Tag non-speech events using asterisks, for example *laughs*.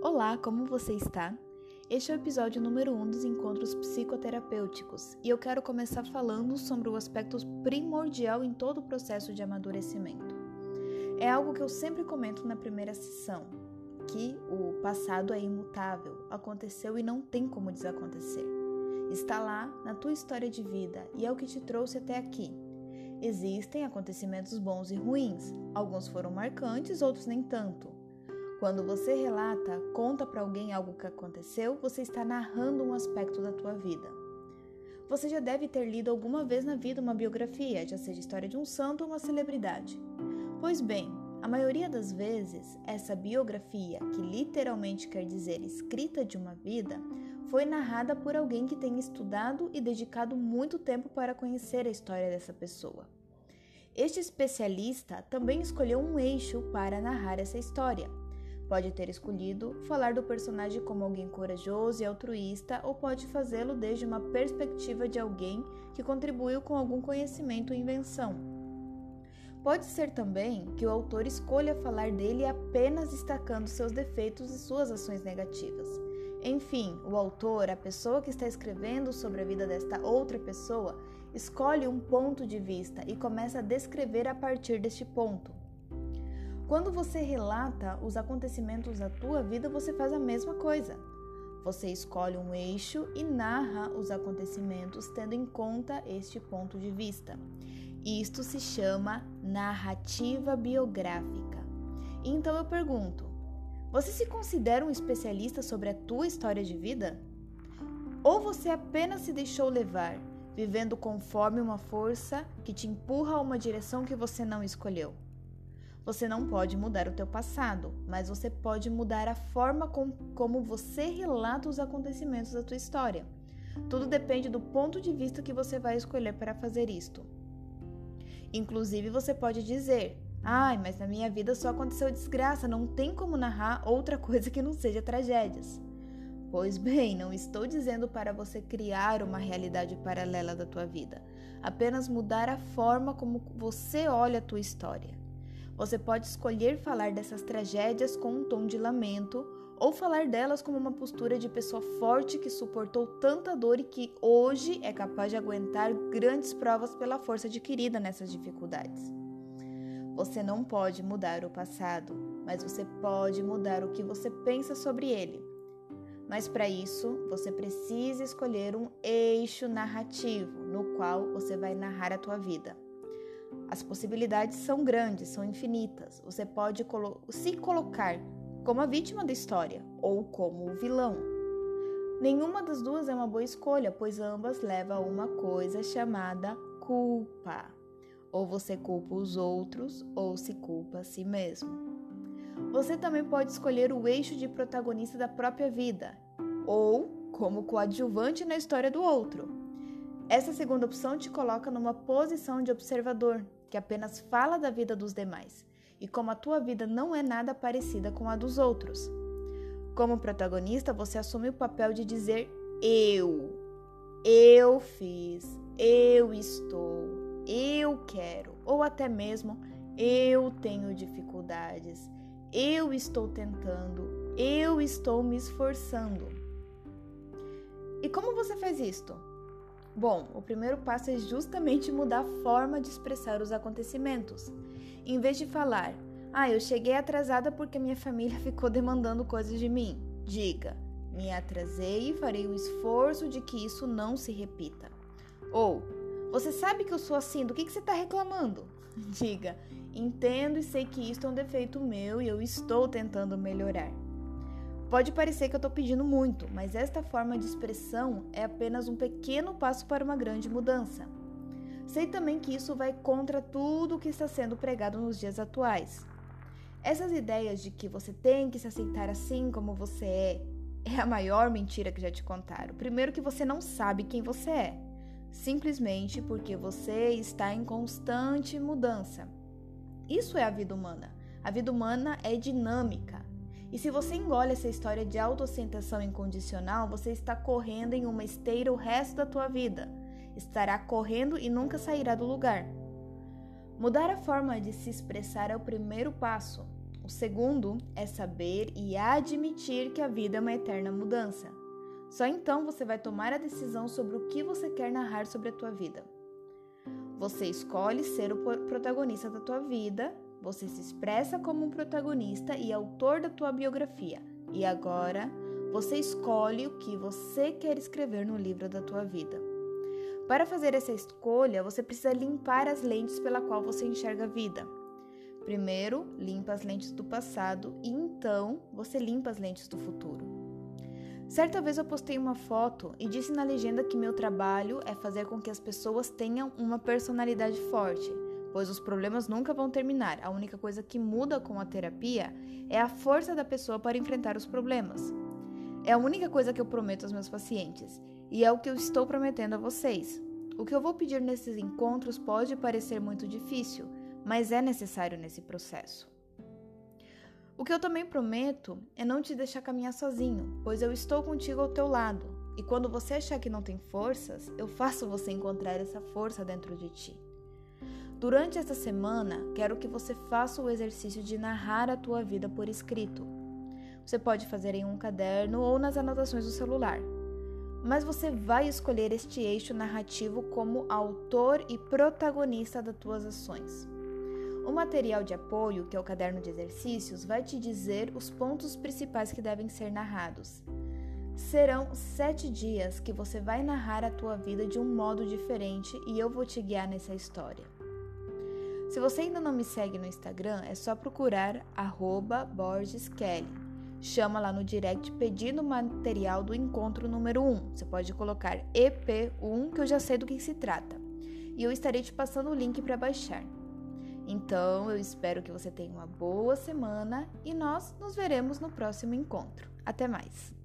Olá, como você está? Este é o episódio número 1 um dos encontros psicoterapêuticos e eu quero começar falando sobre o aspecto primordial em todo o processo de amadurecimento. É algo que eu sempre comento na primeira sessão, que o passado é imutável, aconteceu e não tem como desacontecer. Está lá na tua história de vida e é o que te trouxe até aqui. Existem acontecimentos bons e ruins, alguns foram marcantes, outros nem tanto. Quando você relata, conta para alguém algo que aconteceu, você está narrando um aspecto da tua vida. Você já deve ter lido alguma vez na vida uma biografia, já seja história de um santo ou uma celebridade. Pois bem, a maioria das vezes, essa biografia, que literalmente quer dizer escrita de uma vida, foi narrada por alguém que tem estudado e dedicado muito tempo para conhecer a história dessa pessoa. Este especialista também escolheu um eixo para narrar essa história. Pode ter escolhido falar do personagem como alguém corajoso e altruísta, ou pode fazê-lo desde uma perspectiva de alguém que contribuiu com algum conhecimento ou invenção. Pode ser também que o autor escolha falar dele apenas destacando seus defeitos e suas ações negativas. Enfim, o autor, a pessoa que está escrevendo sobre a vida desta outra pessoa, escolhe um ponto de vista e começa a descrever a partir deste ponto. Quando você relata os acontecimentos da tua vida, você faz a mesma coisa. Você escolhe um eixo e narra os acontecimentos tendo em conta este ponto de vista. Isto se chama narrativa biográfica. Então eu pergunto: você se considera um especialista sobre a tua história de vida? Ou você apenas se deixou levar, vivendo conforme uma força que te empurra a uma direção que você não escolheu? Você não pode mudar o teu passado, mas você pode mudar a forma com, como você relata os acontecimentos da tua história. Tudo depende do ponto de vista que você vai escolher para fazer isto. Inclusive, você pode dizer: Ai, mas na minha vida só aconteceu desgraça, não tem como narrar outra *laughs* coisa que não seja tragédias. Pois bem, não estou dizendo para você criar uma realidade paralela da tua vida, apenas mudar a forma como você olha a tua história. Você pode escolher falar dessas tragédias com um tom de lamento ou falar delas como uma postura de pessoa forte que suportou tanta dor e que hoje é capaz de aguentar grandes provas pela força adquirida nessas dificuldades. Você não pode mudar o passado, mas você pode mudar o que você pensa sobre ele. Mas para isso, você precisa escolher um eixo narrativo no qual você vai narrar a tua vida. As possibilidades são grandes, são infinitas. Você pode colo se colocar como a vítima da história ou como o vilão. Nenhuma das duas é uma boa escolha, pois ambas levam a uma coisa chamada culpa. Ou você culpa os outros ou se culpa a si mesmo. Você também pode escolher o eixo de protagonista da própria vida ou como coadjuvante na história do outro. Essa segunda opção te coloca numa posição de observador, que apenas fala da vida dos demais, e como a tua vida não é nada parecida com a dos outros. Como protagonista, você assume o papel de dizer eu. Eu fiz, eu estou, eu quero, ou até mesmo eu tenho dificuldades, eu estou tentando, eu estou me esforçando. E como você faz isto? Bom, o primeiro passo é justamente mudar a forma de expressar os acontecimentos. Em vez de falar, ah, eu cheguei atrasada porque minha família *laughs* ficou demandando coisas de mim, diga, me atrasei e farei o esforço de que isso não se repita. Ou, você sabe que eu sou assim, do que, que você está reclamando? *laughs* Diga, entendo e sei que isto é um defeito meu e eu estou tentando melhorar. Pode parecer que eu estou pedindo muito, mas esta forma de expressão é apenas um pequeno passo para uma grande mudança. Sei também que isso vai contra tudo o que está sendo pregado nos dias atuais. Essas ideias de que você tem que se aceitar assim como você é, é a maior mentira que já te contaram. Primeiro, que você não sabe quem você é, simplesmente porque você está em constante mudança. Isso é a vida humana. A vida humana é dinâmica. E se você engole essa história de autoaceitação incondicional, você está correndo em uma esteira o resto da tua vida. Estará correndo e nunca sairá do lugar. Mudar a forma de se expressar é o primeiro passo. O segundo é saber e admitir que a vida é uma eterna mudança. Só então você vai tomar a decisão sobre o que você quer narrar sobre a tua vida. Você escolhe ser o protagonista da tua vida, você se expressa como um protagonista e autor da tua biografia. E agora, você escolhe o que você quer escrever no livro da tua vida. Para fazer essa escolha, você precisa limpar as lentes pela qual você enxerga a vida. Primeiro, limpa as lentes do passado e então você limpa as lentes do futuro. Certa vez eu postei uma foto e disse na legenda que meu trabalho é fazer com que as pessoas tenham uma personalidade forte, pois os problemas nunca vão terminar. A única coisa que muda com a terapia é a força da pessoa para enfrentar os problemas. É a única coisa que eu prometo aos meus pacientes e é o que eu estou prometendo a vocês. O que eu vou pedir nesses encontros pode parecer muito difícil, mas é necessário nesse processo. O que eu também prometo é não te deixar caminhar sozinho, pois eu estou contigo ao teu lado. E quando você achar que não tem forças, eu faço você encontrar essa força dentro de ti. Durante esta semana, quero que você faça o exercício de narrar a tua vida por escrito. Você pode fazer em um caderno ou nas anotações do celular. Mas você vai escolher este eixo narrativo como autor e protagonista das tuas ações. O material de apoio, que é o caderno de exercícios, vai te dizer os pontos principais que devem ser narrados. Serão sete dias que você vai narrar a tua vida de um modo diferente e eu vou te guiar nessa história. Se você ainda não me segue no Instagram, é só procurar BorgesKelly. Chama lá no direct pedindo material do encontro número 1. Você pode colocar EP1 que eu já sei do que se trata. E eu estarei te passando o link para baixar. Então, eu espero que você tenha uma boa semana e nós nos veremos no próximo encontro. Até mais!